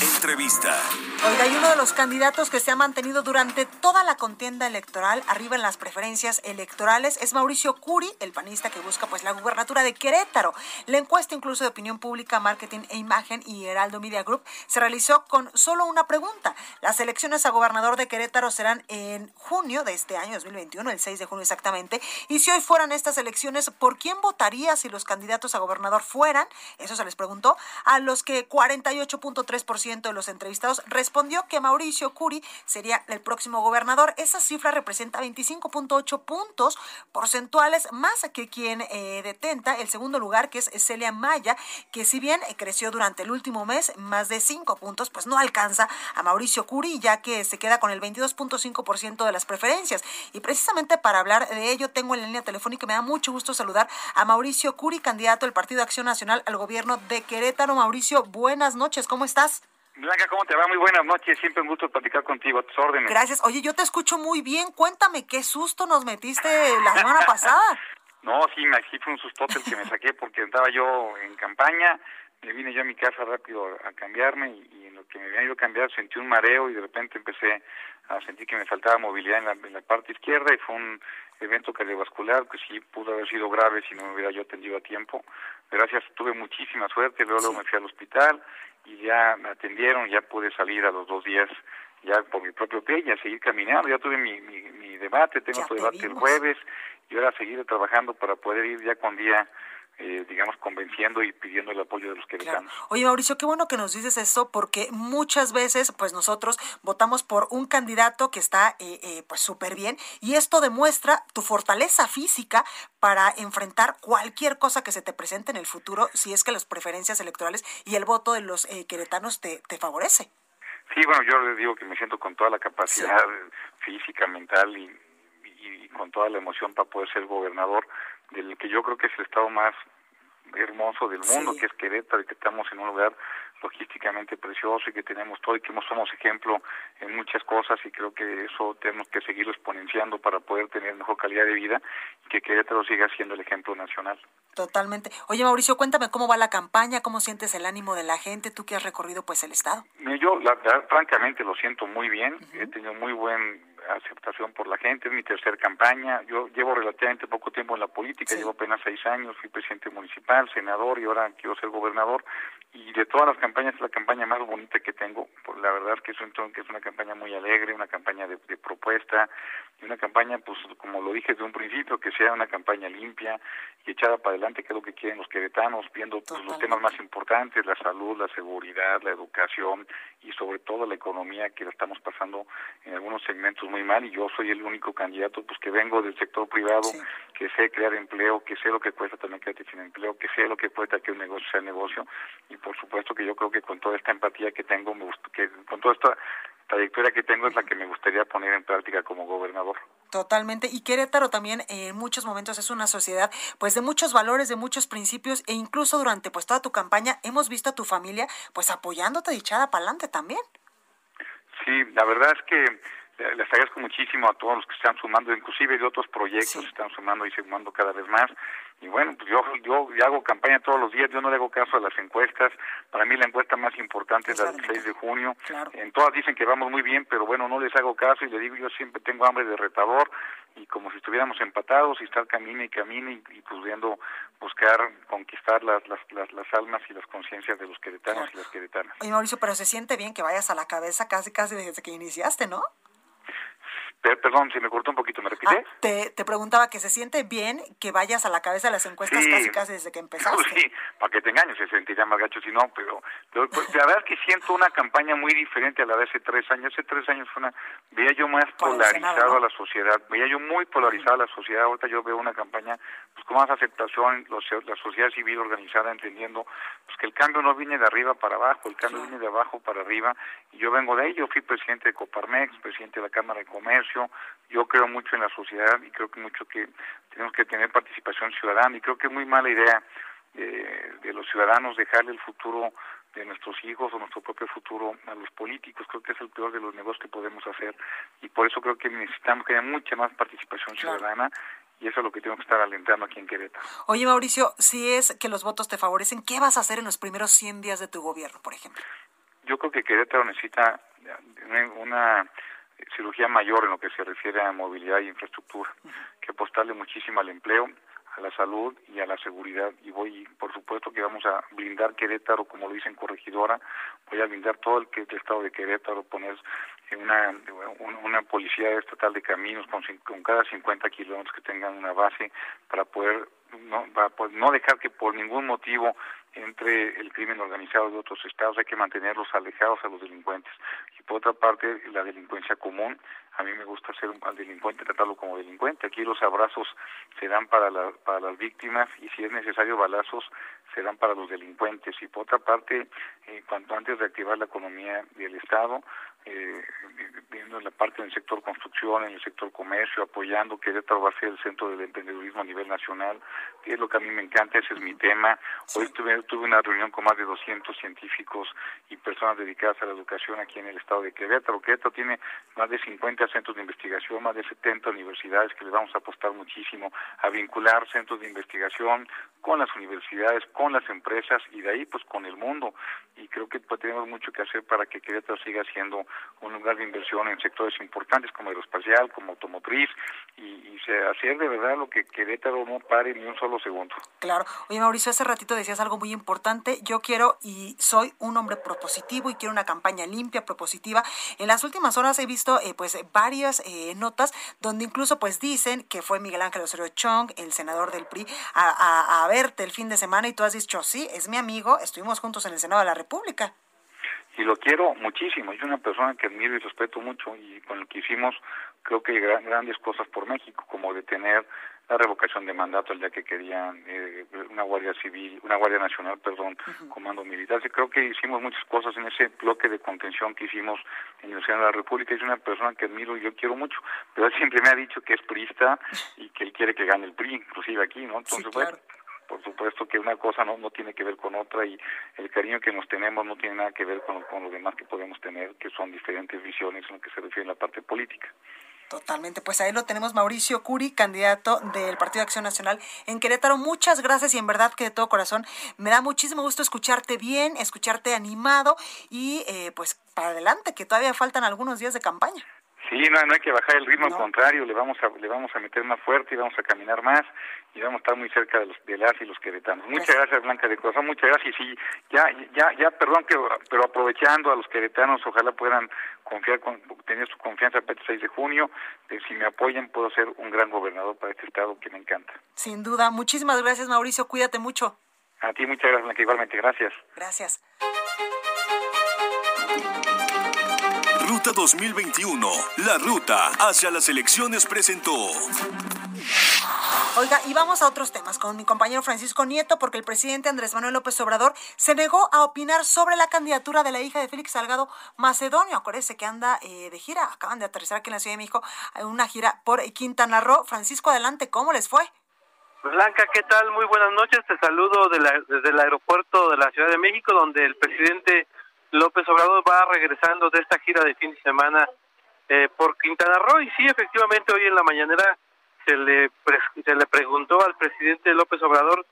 Entrevista. Oiga, hay uno de los candidatos que se ha mantenido durante toda la contienda electoral, arriba en las preferencias electorales, es Mauricio Curi, el panista que busca pues la gubernatura de Querétaro. La encuesta incluso de opinión pública, marketing e imagen y Heraldo Media Group se realizó con solo una pregunta. Las elecciones a gobernador de Querétaro serán en junio de este año 2021, el 6 de junio exactamente. Y si hoy fueran estas elecciones, ¿por quién votaría si los candidatos a gobernador fueran? Eso se les preguntó a los que 48.3% de los entrevistados respondió que Mauricio Curi sería el próximo gobernador. Esa cifra representa 25.8 puntos porcentuales más que quien eh, detenta el segundo lugar, que es Celia Maya, que si bien creció durante el último mes más de 5 puntos, pues no alcanza a Mauricio Curi, ya que se queda con el 22.5% de las preferencias. Y precisamente para hablar de ello, tengo en la línea telefónica, me da mucho gusto saludar a Mauricio Curi, candidato del Partido Acción Nacional al gobierno de Querétaro. Mauricio, buenas noches, ¿cómo estás? Blanca, ¿cómo te va? Muy buenas noches, siempre un gusto platicar contigo, a tus órdenes. Gracias. Oye, yo te escucho muy bien. Cuéntame, ¿qué susto nos metiste la semana pasada? no, sí, sí fue un sustote el que me saqué porque estaba yo en campaña, me vine yo a mi casa rápido a cambiarme y, en lo que me había ido a cambiar sentí un mareo y de repente empecé a sentir que me faltaba movilidad en la, en la parte izquierda y fue un evento cardiovascular que sí pudo haber sido grave si no me hubiera yo atendido a tiempo. Gracias, tuve muchísima suerte, luego, luego me fui al hospital y ya me atendieron, ya pude salir a los dos días ya por mi propio pie y a seguir caminando, ya tuve mi, mi, mi debate, tengo tu debate el jueves y ahora seguir trabajando para poder ir ya con día eh, digamos, convenciendo y pidiendo el apoyo de los queretanos. Oye, Mauricio, qué bueno que nos dices esto, porque muchas veces, pues nosotros votamos por un candidato que está, eh, eh, pues, súper bien, y esto demuestra tu fortaleza física para enfrentar cualquier cosa que se te presente en el futuro, si es que las preferencias electorales y el voto de los queretanos te, te favorece. Sí, bueno, yo les digo que me siento con toda la capacidad física, mental y, y, con toda la emoción para poder ser gobernador del que yo creo que es el estado más hermoso del mundo, que es Querétaro, y que estamos en un lugar logísticamente precioso y que tenemos todo y que somos ejemplo en muchas cosas y creo que eso tenemos que seguirlo exponenciando para poder tener mejor calidad de vida y que Querétaro siga siendo el ejemplo nacional. Totalmente. Oye Mauricio, cuéntame cómo va la campaña, cómo sientes el ánimo de la gente, tú que has recorrido pues el estado. Yo francamente lo siento muy bien, he tenido muy buen aceptación por la gente, es mi tercera campaña, yo llevo relativamente poco tiempo en la política, llevo apenas seis años, fui presidente municipal, senador y ahora quiero ser gobernador. Y de todas las campañas es la campaña más bonita que tengo, pues la verdad es que es, que es una campaña muy alegre, una campaña de, propuesta y una campaña, pues como lo dije desde un principio, que sea una campaña limpia y echada para adelante, que es lo que quieren los queretanos, viendo pues, los temas más importantes, la salud, la seguridad, la educación y sobre todo la economía que la estamos pasando en algunos segmentos muy mal y yo soy el único candidato pues que vengo del sector privado, que sé crear empleo, que sé lo que cuesta también crear sin empleo, que sé lo que cuesta que un negocio sea negocio y por supuesto que yo creo que con toda esta empatía que tengo, me que con toda esta trayectoria que tengo es la que me gustaría poner en práctica como gobernador. Totalmente. Y Querétaro también en muchos momentos es una sociedad pues de muchos valores, de muchos principios e incluso durante pues toda tu campaña hemos visto a tu familia pues apoyándote y echada para adelante también. Sí, la verdad es que les agradezco muchísimo a todos los que están sumando, inclusive de otros proyectos están sumando y sumando cada vez más. Y bueno, pues yo, yo, hago campaña todos los días, yo no le hago caso a las encuestas. Para mí la encuesta más importante es la del 6 de junio. En todas dicen que vamos muy bien, pero bueno, no les hago caso y le digo, yo siempre tengo hambre de retador y como si estuviéramos empatados y estar camino y camino y, pudiendo buscar conquistar las, las, las, almas y las conciencias de los queretanos y las queretanas. Oye, Mauricio, pero se siente bien que vayas a la cabeza casi, casi desde que iniciaste, ¿no? Perdón, se me cortó un poquito, ¿me repite? Ah, te, te, preguntaba que se siente bien que vayas a la cabeza de las encuestas casi casi desde que empezaste. Sí, para que te engañes, se sentiría más gacho si no, pero, pues, la verdad es que siento una campaña muy diferente a la de hace tres años. Hace tres años fue una, veía yo más polarizado a la sociedad, veía yo muy polarizada a la sociedad. Ahorita yo veo una campaña pues con más aceptación, la sociedad civil organizada entendiendo pues que el cambio no viene de arriba para abajo, el cambio viene de abajo para arriba. Y yo vengo de ahí, yo fui presidente de Coparmex, presidente de la Cámara de Comercio yo creo mucho en la sociedad y creo que mucho que tenemos que tener participación ciudadana y creo que es muy mala idea de, los ciudadanos dejarle el futuro de nuestros hijos o nuestro propio futuro a los políticos. Creo que es el peor de los negocios que podemos hacer y por eso creo que necesitamos que haya mucha más participación ciudadana y eso es lo que tengo que estar alentando aquí en Querétaro. Oye, Mauricio, si es que los votos te favorecen, ¿qué vas a hacer en los primeros 100 días de tu gobierno, por ejemplo? Yo creo que Querétaro necesita una cirugía mayor en lo que se refiere a movilidad e infraestructura, que apostarle muchísimo al empleo, a la salud y a la seguridad. Y voy, por supuesto que vamos a blindar Querétaro, como lo dicen corregidora, voy a blindar todo el, que, el estado de Querétaro, poner una, una policía estatal de caminos con, con cada 50 kilómetros que tengan una base para poder no, para no dejar que por ningún motivo entre el crimen organizado de otros estados, hay que mantenerlos alejados a los delincuentes. Y por otra parte, la delincuencia común, a mí me gusta ser al delincuente, tratarlo como delincuente. Aquí los abrazos se dan para, la, para las víctimas y si es necesario balazos se dan para los delincuentes. Y por otra parte, eh, cuanto antes de activar la economía del Estado, eh, viendo en la parte del sector construcción, en el sector comercio, apoyando que Querétaro va a ser el centro del emprendedurismo a nivel nacional, que es lo que a mí me encanta, ese es mi tema. Hoy tuve, tuve una reunión con más de 200 científicos y personas dedicadas a la educación aquí en el estado de Querétaro. Querétaro tiene más de 50 centros de investigación, más de 70 universidades que le vamos a apostar muchísimo a vincular centros de investigación con las universidades, con las empresas y de ahí pues con el mundo. Y creo que pues, tenemos mucho que hacer para que Querétaro siga siendo un lugar de inversión en sectores importantes como aeroespacial, como automotriz y, y hacer de verdad lo que Querétaro no pare ni un solo segundo. Claro. Oye Mauricio, hace ratito decías algo muy importante. Yo quiero y soy un hombre propositivo y quiero una campaña limpia, propositiva. En las últimas horas he visto eh, pues varias eh, notas donde incluso pues dicen que fue Miguel Ángel Osorio Chong, el senador del PRI, a, a verte el fin de semana y tú has dicho, sí, es mi amigo, estuvimos juntos en el Senado de la República y lo quiero muchísimo. Es una persona que admiro y respeto mucho y con el que hicimos creo que grandes cosas por México, como detener la revocación de mandato el día que querían eh, una guardia civil, una guardia nacional, perdón, comando militar. creo que hicimos muchas cosas en ese bloque de contención que hicimos en el Senado de la República. Es una persona que admiro y yo quiero mucho, pero él siempre me ha dicho que es priista y que él quiere que gane el PRI, inclusive aquí, ¿no? Entonces, bueno, por supuesto que una cosa no, no tiene que ver con otra y el cariño que nos tenemos no tiene nada que ver con, con lo demás que podemos tener, que son diferentes visiones en lo que se refiere a la parte política. Totalmente, pues ahí lo tenemos Mauricio Curi, candidato del Partido Acción Nacional en Querétaro. Muchas gracias y en verdad que de todo corazón me da muchísimo gusto escucharte bien, escucharte animado y eh, pues para adelante, que todavía faltan algunos días de campaña. Sí, no, no hay que bajar el ritmo, al contrario, le vamos a le vamos a meter más fuerte y vamos a caminar más y vamos a estar muy cerca de los de las y los queretanos. Muchas gracias Blanca de Corazón, muchas gracias y ya ya ya perdón que pero aprovechando a los queretanos, ojalá puedan confiar con, tener su confianza para el 6 de junio, de si me apoyan puedo ser un gran gobernador para este estado que me encanta. Sin duda, muchísimas gracias Mauricio, cuídate mucho. A ti muchas gracias Blanca, igualmente, gracias. Gracias. Ruta 2021, la ruta hacia las elecciones presentó. Oiga, y vamos a otros temas con mi compañero Francisco Nieto, porque el presidente Andrés Manuel López Obrador se negó a opinar sobre la candidatura de la hija de Félix Salgado Macedonio. Acuérdese que anda eh, de gira, acaban de aterrizar aquí en la Ciudad de México, en una gira por Quintana Roo. Francisco, adelante, ¿cómo les fue? Blanca, ¿qué tal? Muy buenas noches. Te saludo desde el aeropuerto de la Ciudad de México, donde el presidente López Obrador va regresando de esta gira de fin de semana eh, por Quintana Roo y sí, efectivamente hoy en la mañanera se le se le preguntó al presidente López Obrador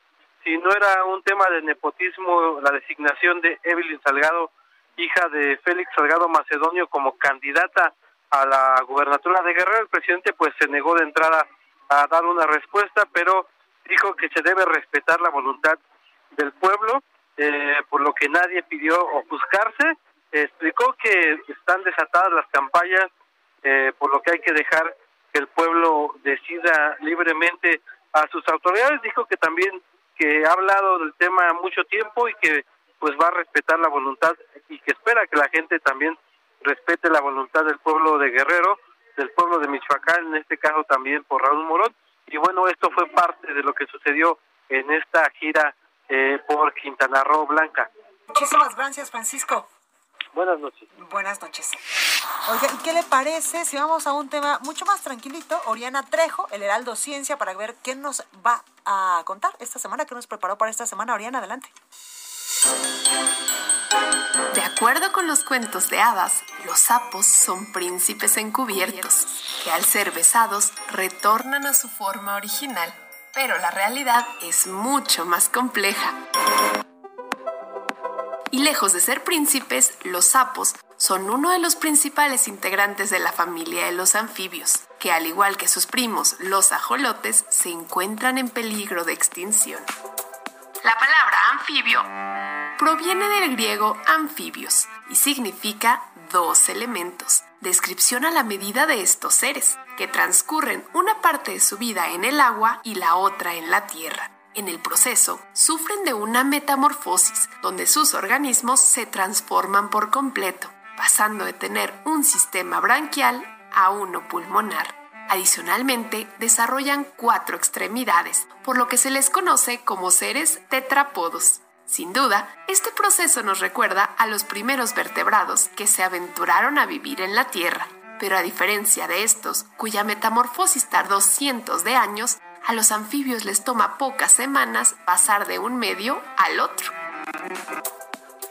si no era un tema de nepotismo la designación de Evelyn Salgado, hija de Félix Salgado Macedonio como candidata a la gubernatura de Guerrero, el presidente pues se negó de entrada a dar una respuesta, pero dijo que se debe respetar la voluntad del pueblo eh, por lo que nadie pidió ofuscarse. explicó que están desatadas las campañas, eh, por lo que hay que dejar que el pueblo decida libremente a sus autoridades. Dijo que también que ha hablado del tema mucho tiempo y que pues va a respetar la voluntad y que espera que la gente también respete la voluntad del pueblo de Guerrero, del pueblo de Michoacán, en este caso también por Raúl Morón. Y bueno, esto fue parte de lo que sucedió en esta gira eh, por Quintana Roo Blanca. Muchísimas gracias, Francisco. Buenas noches. Buenas noches. Oiga, ¿y qué le parece si vamos a un tema mucho más tranquilito? Oriana Trejo, el Heraldo Ciencia, para ver qué nos va a contar esta semana, qué nos preparó para esta semana. Oriana, adelante. De acuerdo con los cuentos de hadas, los sapos son príncipes encubiertos, que al ser besados retornan a su forma original pero la realidad es mucho más compleja. Y lejos de ser príncipes, los sapos son uno de los principales integrantes de la familia de los anfibios, que al igual que sus primos, los ajolotes, se encuentran en peligro de extinción. La palabra anfibio proviene del griego anfibios y significa dos elementos, descripción a la medida de estos seres, que transcurren una parte de su vida en el agua y la otra en la tierra. En el proceso, sufren de una metamorfosis, donde sus organismos se transforman por completo, pasando de tener un sistema branquial a uno pulmonar. Adicionalmente, desarrollan cuatro extremidades, por lo que se les conoce como seres tetrapodos. Sin duda, este proceso nos recuerda a los primeros vertebrados que se aventuraron a vivir en la Tierra, pero a diferencia de estos, cuya metamorfosis tardó cientos de años, a los anfibios les toma pocas semanas pasar de un medio al otro.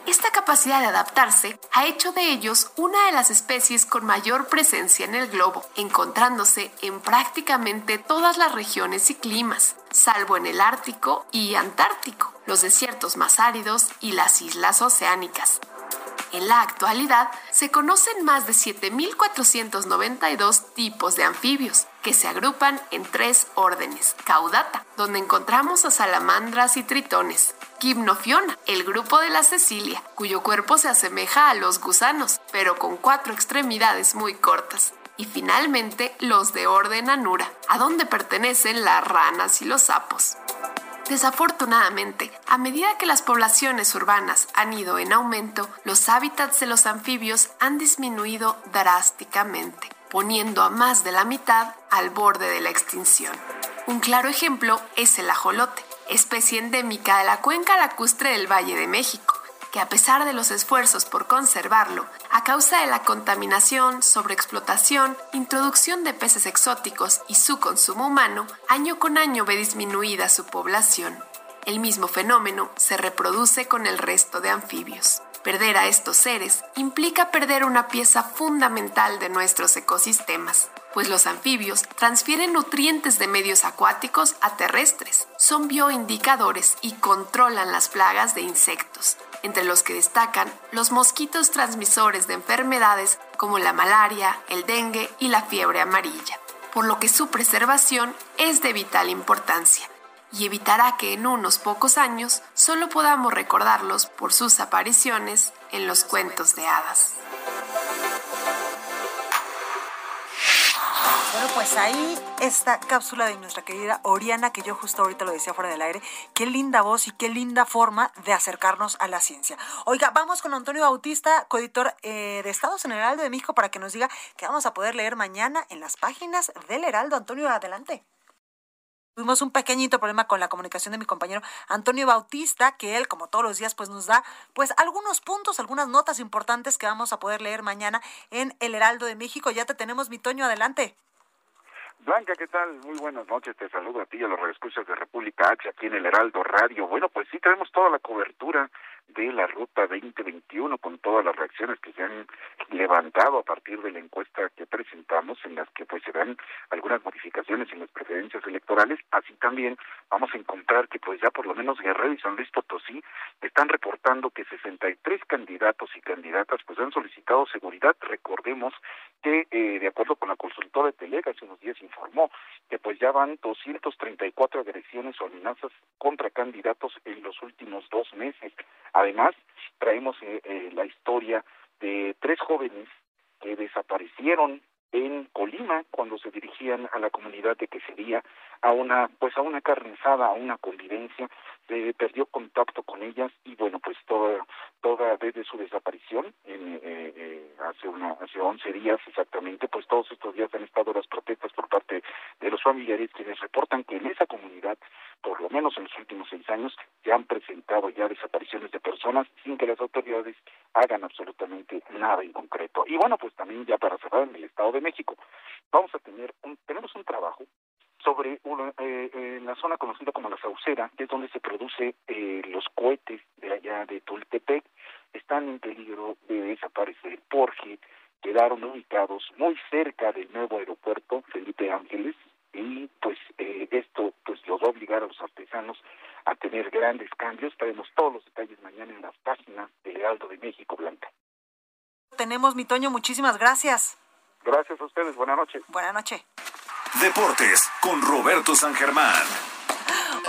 Esta capacidad de adaptarse ha hecho de ellos una de las especies con mayor presencia en el globo, encontrándose en prácticamente todas las regiones y climas, salvo en el Ártico y Antártico, los desiertos más áridos y las islas oceánicas. En la actualidad se conocen más de 7.492 tipos de anfibios, que se agrupan en tres órdenes. Caudata, donde encontramos a salamandras y tritones. Gymnofiona, el grupo de la Cecilia, cuyo cuerpo se asemeja a los gusanos, pero con cuatro extremidades muy cortas. Y finalmente los de orden Anura, a donde pertenecen las ranas y los sapos. Desafortunadamente, a medida que las poblaciones urbanas han ido en aumento, los hábitats de los anfibios han disminuido drásticamente, poniendo a más de la mitad al borde de la extinción. Un claro ejemplo es el ajolote, especie endémica de la cuenca lacustre del Valle de México, que a pesar de los esfuerzos por conservarlo, a causa de la contaminación, sobreexplotación, introducción de peces exóticos y su consumo humano, año con año ve disminuida su población. El mismo fenómeno se reproduce con el resto de anfibios. Perder a estos seres implica perder una pieza fundamental de nuestros ecosistemas, pues los anfibios transfieren nutrientes de medios acuáticos a terrestres, son bioindicadores y controlan las plagas de insectos, entre los que destacan los mosquitos transmisores de enfermedades como la malaria, el dengue y la fiebre amarilla, por lo que su preservación es de vital importancia y evitará que en unos pocos años solo podamos recordarlos por sus apariciones en los cuentos de hadas. Bueno, pues ahí esta cápsula de nuestra querida Oriana, que yo justo ahorita lo decía fuera del aire. Qué linda voz y qué linda forma de acercarnos a la ciencia. Oiga, vamos con Antonio Bautista, coeditor eh, de Estados en el Heraldo de México, para que nos diga qué vamos a poder leer mañana en las páginas del Heraldo. Antonio, adelante. Tuvimos un pequeñito problema con la comunicación de mi compañero Antonio Bautista, que él, como todos los días, pues nos da pues algunos puntos, algunas notas importantes que vamos a poder leer mañana en El Heraldo de México. Ya te tenemos, mi Toño, adelante. Blanca, ¿qué tal? Muy buenas noches. Te saludo a ti y a los redescuchas de República H aquí en el Heraldo Radio. Bueno, pues sí, tenemos toda la cobertura de la Ruta 2021 con todas las reacciones que se han levantado a partir de la encuesta que presentamos en las que pues se dan algunas modificaciones en las preferencias electorales, así también vamos a encontrar que pues ya por lo menos Guerrero y San Luis Potosí están reportando que 63 candidatos y candidatas pues han solicitado seguridad. Recordemos que eh, de acuerdo con la consultora de Telega hace unos días informó que pues ya van 234 agresiones o amenazas contra candidatos en los últimos dos meses. Además, traemos eh, eh, la historia de tres jóvenes que desaparecieron en Colima cuando se dirigían a la comunidad de Quesería a una pues a una carnizada, a una convivencia, se perdió contacto con ellas y bueno pues toda toda desde su desaparición en, eh, eh, hace una hace 11 días exactamente pues todos estos días han estado las protestas por parte de los familiares quienes reportan que en esa comunidad por lo menos en los últimos seis años se han presentado ya desapariciones de personas sin que las autoridades hagan absolutamente nada en concreto. Y bueno pues también ya para cerrar en el Estado de México vamos a tener un, tenemos un trabajo sobre una, eh, en la zona conocida como la Saucera, que es donde se produce eh, los cohetes de allá de Tultepec, están en peligro de desaparecer porque quedaron ubicados muy cerca del nuevo aeropuerto Felipe Ángeles y pues eh, esto pues los va a obligar a los artesanos a tener grandes cambios. Traemos todos los detalles mañana en las páginas del Heraldo de México Blanca. Tenemos, mi Toño, muchísimas gracias. Gracias a ustedes, buenas noches. Buenas noches. Deportes con Roberto San Germán.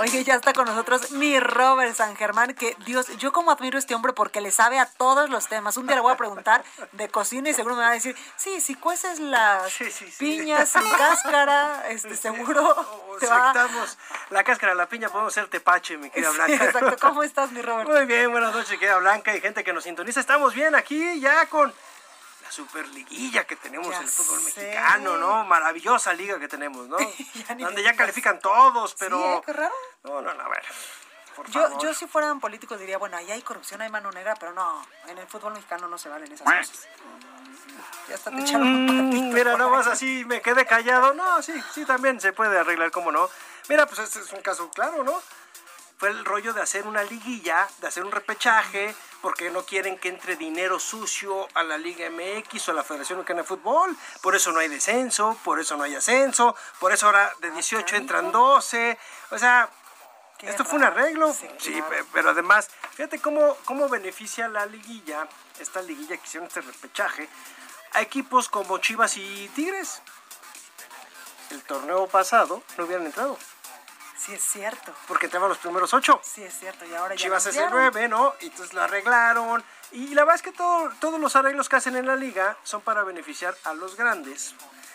Oye, ya está con nosotros mi Robert San Germán, que Dios, yo como admiro a este hombre porque le sabe a todos los temas. Un día le voy a preguntar de cocina y seguro me va a decir, sí, si cueces las piñas sin cáscara, este, seguro te va... la cáscara la piña, podemos ser tepache, mi querida Blanca. exacto. ¿Cómo estás, mi Robert? Muy bien, buenas noches, querida Blanca y gente que nos sintoniza. Estamos bien aquí ya con la superliguilla que tenemos en el fútbol mexicano, ¿no? Maravillosa liga que tenemos, ¿no? Donde ya califican todos, pero... ¿Sí, qué raro? No, no, no, a ver. Yo, yo si fueran políticos diría, bueno, ahí hay corrupción, hay mano negra, pero no, en el fútbol mexicano no se valen esas cosas. Ya está te echaron patito. Mira, nada más así me quedé callado. No, sí, sí, también se puede arreglar, ¿cómo no? Mira, pues este es un caso claro, ¿no? Fue el rollo de hacer una liguilla, de hacer un repechaje, porque no quieren que entre dinero sucio a la Liga MX o a la Federación Mexicana de Fútbol. Por eso no hay descenso, por eso no hay ascenso, por eso ahora de 18 entran 12. O sea, esto fue un arreglo. Sí, pero además, fíjate cómo, cómo beneficia la liguilla, esta liguilla que hicieron este repechaje, a equipos como Chivas y Tigres. El torneo pasado no hubieran entrado. Sí, es cierto. Porque entraban los primeros ocho. Sí, es cierto. Y ahora ya Chivas es el nueve, ¿no? Y entonces lo arreglaron. Y la verdad es que todo, todos los arreglos que hacen en la liga son para beneficiar a los grandes.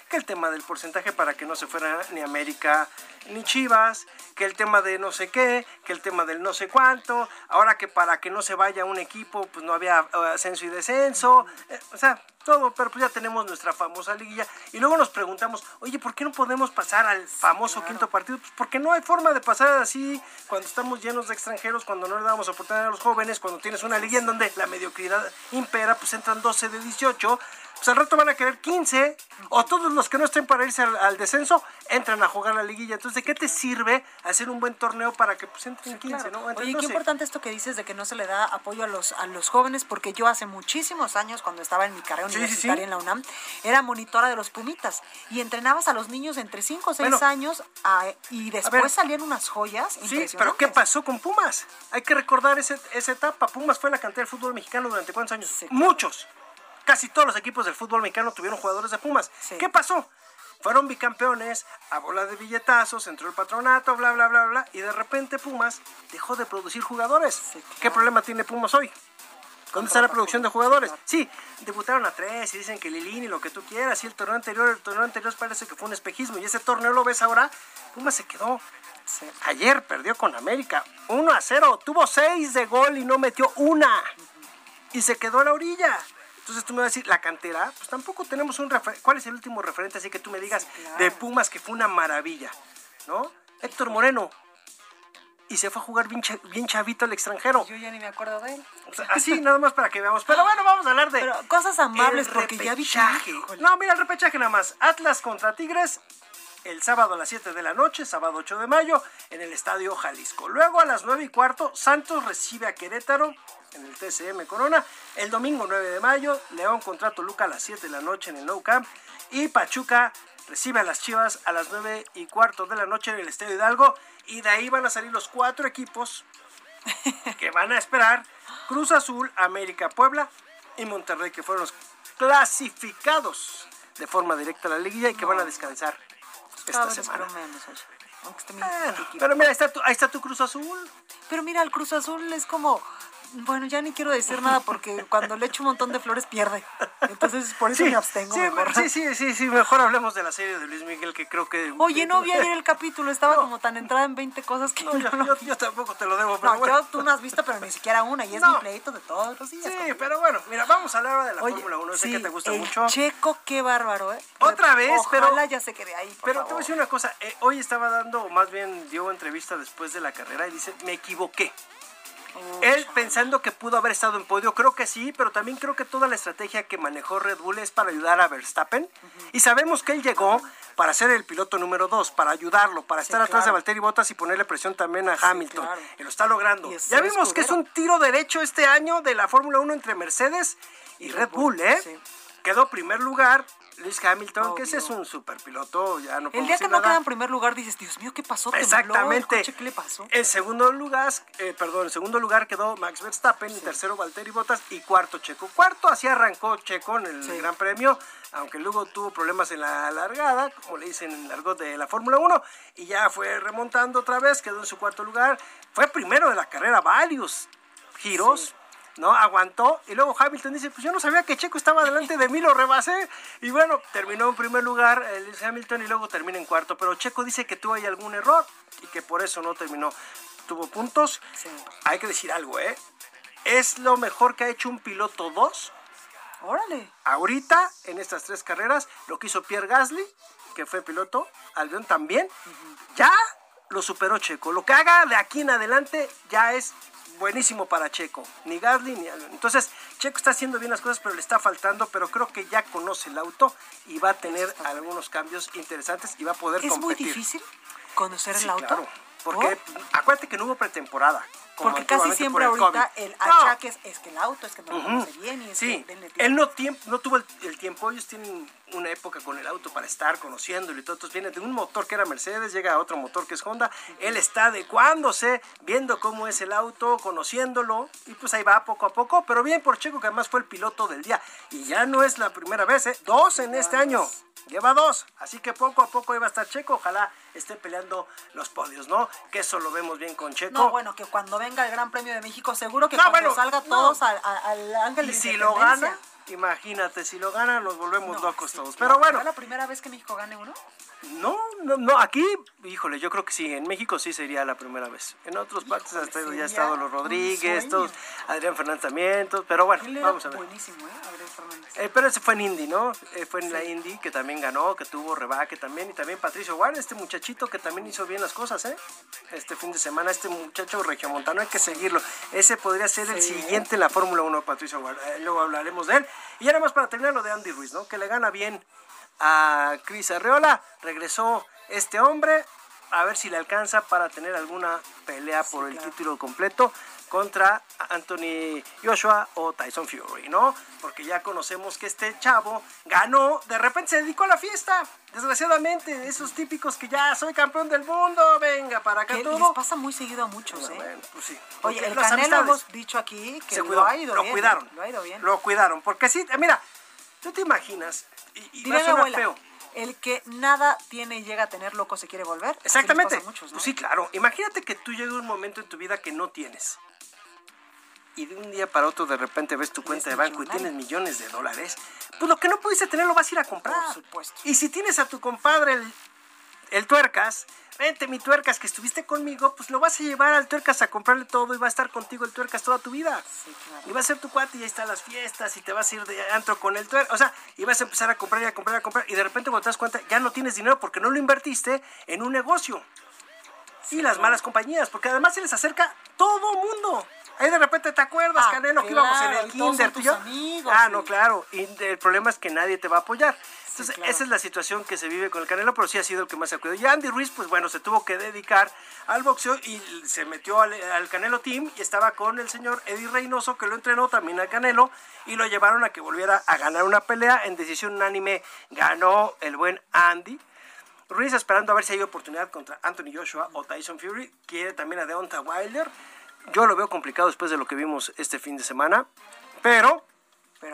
Que el tema del porcentaje para que no se fuera ni América ni Chivas, que el tema de no sé qué, que el tema del no sé cuánto, ahora que para que no se vaya un equipo, pues no había eh, ascenso y descenso, eh, o sea, todo, pero pues ya tenemos nuestra famosa liguilla. Y luego nos preguntamos, oye, ¿por qué no podemos pasar al famoso quinto partido? Pues porque no hay forma de pasar así cuando estamos llenos de extranjeros, cuando no le damos oportunidad a los jóvenes, cuando tienes una liguilla en donde la mediocridad impera, pues entran 12 de 18 pues al rato van a querer 15, o todos los que no estén para irse al, al, descenso entran a jugar la liguilla. Entonces, ¿de qué te sirve hacer un buen torneo para que pues, entren 15, claro. ¿no? Entren Oye, 12. qué importante esto que dices de que no se le da apoyo a los, a los jóvenes, porque yo hace muchísimos años, cuando estaba en mi carrera Sí, universitaria sí. en la UNAM, era monitora de los Pumitas y entrenabas a los niños entre 5 o 6 Bueno. años a- y después salían unas joyas Sí, pero ¿qué pasó con Pumas? Hay que recordar ese- esa etapa. Pumas fue la cantera del fútbol mexicano durante cuántos años? Muchos. Casi todos los equipos del fútbol mexicano tuvieron jugadores de Pumas. ¿Qué pasó? Fueron bicampeones, a bola de billetazos, entró el patronato, bla, bla, bla, bla, y de repente Pumas dejó de producir jugadores. ¿Qué problema tiene Pumas hoy? ¿Dónde está la producción de jugadores? Sí, debutaron a tres y dicen que Lilini, lo que tú quieras, y el torneo anterior, el torneo anterior parece que fue un espejismo, y ese torneo lo ves ahora, Pumas se quedó. Ayer perdió con América 1 a 0, tuvo 6 de gol y no metió una. Y se quedó a la orilla. Entonces tú me vas a decir, la cantera, pues tampoco tenemos un referente. ¿Cuál es el último referente? Así que tú me digas de Pumas que fue una maravilla, ¿no? Héctor Moreno. Y se fue a jugar bien, bien chavito al extranjero. Yo ya ni me acuerdo de él. así, nada más para que veamos. Pero bueno, vamos a hablar de. cosas amables, porque ya vi No, mira, el repechaje nada más. Atlas contra Tigres el sábado a las 7 de la noche, sábado 8 de mayo, en el Estadio Jalisco. Luego a las 9 y cuarto, Santos recibe a Querétaro en el TCM Corona. El domingo 9 de mayo, León contra Toluca a las 7 de la noche en el Nou Camp. Y Pachuca recibe a las Chivas a las 9 y cuarto de la noche en el Estadio Hidalgo. Y de ahí van a salir los cuatro equipos que van a esperar. Cruz Azul, América, Puebla y Monterrey, que fueron los clasificados de forma directa a la liguilla y que van a descansar esta semana. pero mira, ahí está, tu, ahí está tu Cruz Azul. Pero mira, el Cruz Azul es como bueno, ya ni quiero decir nada porque cuando le echo un montón de flores pierde. Entonces por eso me abstengo. Sí, mejor. sí, sí, sí, sí, mejor hablemos de la serie de Luis Miguel que creo que... Oye, no vi ayer el capítulo, estaba como tan entrada en 20 cosas que... No, yo, yo, tampoco te lo debo. Pero no, bueno. tú no has visto, pero ni siquiera una, y es mi pleito de todos los días. Sí, pero bueno, mira, vamos a hablar de la Fórmula 1, sé que te gusta el mucho. Checo, qué bárbaro, ¿eh? Otra vez, Ojalá pero... ya se quede ahí, Pero te voy a decir una cosa, eh, hoy estaba dando, o más bien dio entrevista después de la carrera y dice, me equivoqué. Él pensando que pudo haber estado en podio, creo que sí, pero también creo que toda la estrategia que manejó Red Bull es para ayudar a Verstappen. Y sabemos que él llegó para ser el piloto número dos, para ayudarlo, para estar atrás de Valtteri Bottas y ponerle presión también a Hamilton. Y lo está logrando. Ya vimos que es un tiro derecho este año de la Fórmula 1 entre Mercedes y, Red Bull, ¿eh? Quedó primer lugar, Luis Hamilton, que ese es un superpiloto, ya no El día que no queda en primer lugar dices, Dios mío, ¿qué pasó? Exactamente. ¿Qué le pasó? En segundo lugar, eh, perdón, en segundo lugar quedó Max Verstappen, en tercero Valtteri Bottas y cuarto Checo. Cuarto así arrancó Checo en el Gran Premio, aunque luego tuvo problemas en la largada, como le dicen en el argot de la Fórmula 1, y ya fue remontando otra vez, quedó en su cuarto lugar. Fue primero de la carrera varios giros. ¿No? Aguantó y luego Hamilton dice, pues yo no sabía que Checo estaba delante de mí, lo rebasé y bueno, terminó en primer lugar el Hamilton y luego termina en cuarto, pero Checo dice que tuvo ahí algún error y que por eso no terminó. Tuvo puntos. Hay que decir algo, ¿eh? Es lo mejor que ha hecho un piloto 2. Órale. Ahorita, en estas tres carreras, lo que hizo Pierre Gasly, que fue piloto, Albion también, ya lo superó Checo. Lo que haga de aquí en adelante ya es buenísimo para Checo, ni Gasly ni Entonces, Checo está haciendo bien las cosas, pero le está faltando, pero creo que ya conoce el auto y va a tener algunos cambios interesantes y va a poder ¿Es competir. ¿Es muy difícil conocer el auto? Claro, porque acuérdate que no hubo pretemporada. Porque casi siempre ahorita el, achaque es, que el auto es que no lo conoce bien y es sí. que él no, no tuvo el, tiempo, ellos tienen una época con el auto para estar conociéndolo y todo, entonces viene de un motor que era Mercedes, llega a otro motor que es Honda, él está adecuándose, viendo cómo es el auto, conociéndolo y pues ahí va poco a poco, pero bien por Checo que además fue el piloto del día. Y ya no es la primera vez, ¿eh? dos en este año. Lleva dos, así que poco a poco iba a estar Checo, ojalá esté peleando los podios, ¿no? Que eso lo vemos bien con Checo. No, bueno, que cuando venga el Gran Premio de México, seguro que cuando salga todos al, al, Ángel y si lo gana, imagínate, si lo gana nos volvemos locos todos. Pero bueno. ¿Es la primera vez que México gane uno? No, no, no, aquí, híjole, yo creo que sí, en México sí sería la primera vez. En otros partes hasta ya ha estado los Rodríguez, todos, Adrián Fernández también, todos, pero bueno, vamos a ver. Buenísimo, ¿eh? Adrián Fernández. Eh, pero ese fue en Indy, ¿no? Eh, fue en la Indy que también ganó, que tuvo rebaque también, y también Patricio Guardia, este muchachito que también hizo bien las cosas, ¿eh? Este fin de semana, este muchacho regiomontano, hay que seguirlo. Ese podría ser el siguiente en la Fórmula 1, Patricio Guardia. luego hablaremos de él. Y ahora más para terminar lo de Andy Ruiz, ¿no? Que le gana bien a Cris Arreola. Regresó este hombre. A ver si le alcanza para tener alguna pelea por el título completo contra Anthony Joshua o Tyson Fury, ¿no? Porque ya conocemos que este chavo ganó, de repente se dedicó a la fiesta, desgraciadamente, esos típicos que ya soy campeón del mundo, venga, para acá todo. les pasa muy seguido a muchos, ¿eh? Bueno, pues sí. Oye, Porque el Canelo hemos dicho aquí que se lo cuidó, ha ido lo bien. cuidaron. Lo ha ido bien. Lo cuidaron, porque sí, mira, tú te imaginas, y, y va Diría a mi sonar abuela, feo. el que nada tiene y llega a tener loco se quiere volver. Exactamente. Pues sí, claro. Imagínate que tú llegas a un momento en tu vida que no tienes. Y de un día para otro de repente ves tu cuenta de banco y tienes millones de dólares. Pues lo que no pudiste tener lo vas a ir a comprar. Por supuesto. Y si tienes a tu compadre el, el tuercas, vente mi tuercas que estuviste conmigo, pues lo vas a llevar al tuercas a comprarle todo y va a estar contigo el tuercas toda tu vida. Y va a ser tu cuate y ahí están las fiestas y te vas a ir de antro con el tuercas. O sea, y vas a empezar a comprar y a comprar y a comprar. Y de repente cuando te das cuenta ya no tienes dinero porque no lo invertiste en un negocio. y las malas compañías, porque además se les acerca todo mundo. Ahí de repente te acuerdas, Ah, Canelo, que íbamos en el kinder, son tú y tus yo. amigos, ah, sí. no, claro. Y el problema es que nadie te va a apoyar. Entonces, claro. esa es la situación que se vive con el Canelo, pero sí ha sido el que más se ha cuidado. Y Andy Ruiz, pues bueno, se tuvo que dedicar al boxeo y se metió al, al Canelo Team y estaba con el señor Eddie Reynoso, que lo entrenó también al Canelo, y lo llevaron a que volviera a ganar una pelea. En decisión unánime ganó el buen Andy. Ruiz esperando a ver si hay oportunidad contra Anthony Joshua o Tyson Fury. Quiere también a Deonta Wilder. Yo lo veo complicado después de lo que vimos este fin de semana. Pero,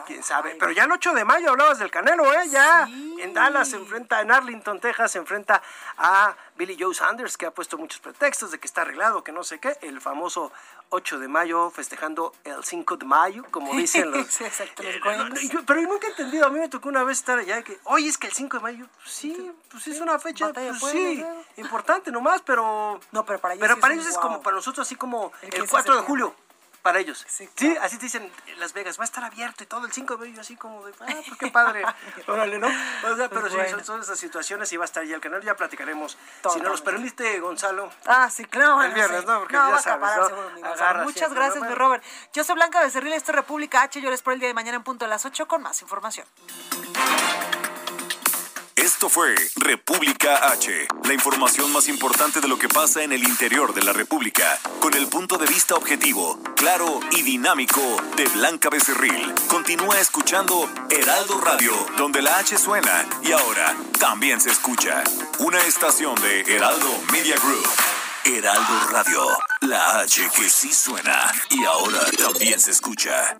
quién sabe. Pero ya el 8 de mayo hablabas del Canelo, ¿eh? Ya en Dallas se enfrenta, en Arlington, Texas, se enfrenta a Billy Joe Sanders, que ha puesto muchos pretextos de que está arreglado, que no sé qué. El famoso 8 de mayo festejando el 5 de mayo, como dicen los, Sí, exacto, los eh, gringos. no, yo- pero yo nunca he entendido, a mí me tocó una vez estar allá que, oye, es que el 5 de mayo, pues sí, pues es una fecha, pues sí, importante nomás, pero... No, pero para ellos Pero sí para es ellos es wow. como para nosotros así como El el, 15 de 4 de julio. Para ellos. Sí, claro. así te dicen en Las Vegas, va a estar abierto y todo el 5 de mayo, así como de, ah, pues qué padre. Órale, ¿no? O sea, pero Pues sí, bueno. son esas situaciones y va a estar ya el canal, ya platicaremos. Si nos los permite, Gonzalo. Ah, sí, claro. El viernes, sí. ¿no? Porque no, ya va a sabes, ¿no? seguro. Agarra Muchas gracias, ¿no? mi. Robert. Yo soy Blanca Becerril, esto es República H. Yo les espero el día de mañana en punto de las 8 con más información. Esto fue República H, la información más importante de lo que pasa en el interior de la República, con el punto de vista objetivo, claro y dinámico de Blanca Becerril. Continúa escuchando Heraldo Radio, donde la H suena y ahora también se escucha. Una estación de Heraldo Media Group. Heraldo Radio, la H que sí suena y ahora también se escucha.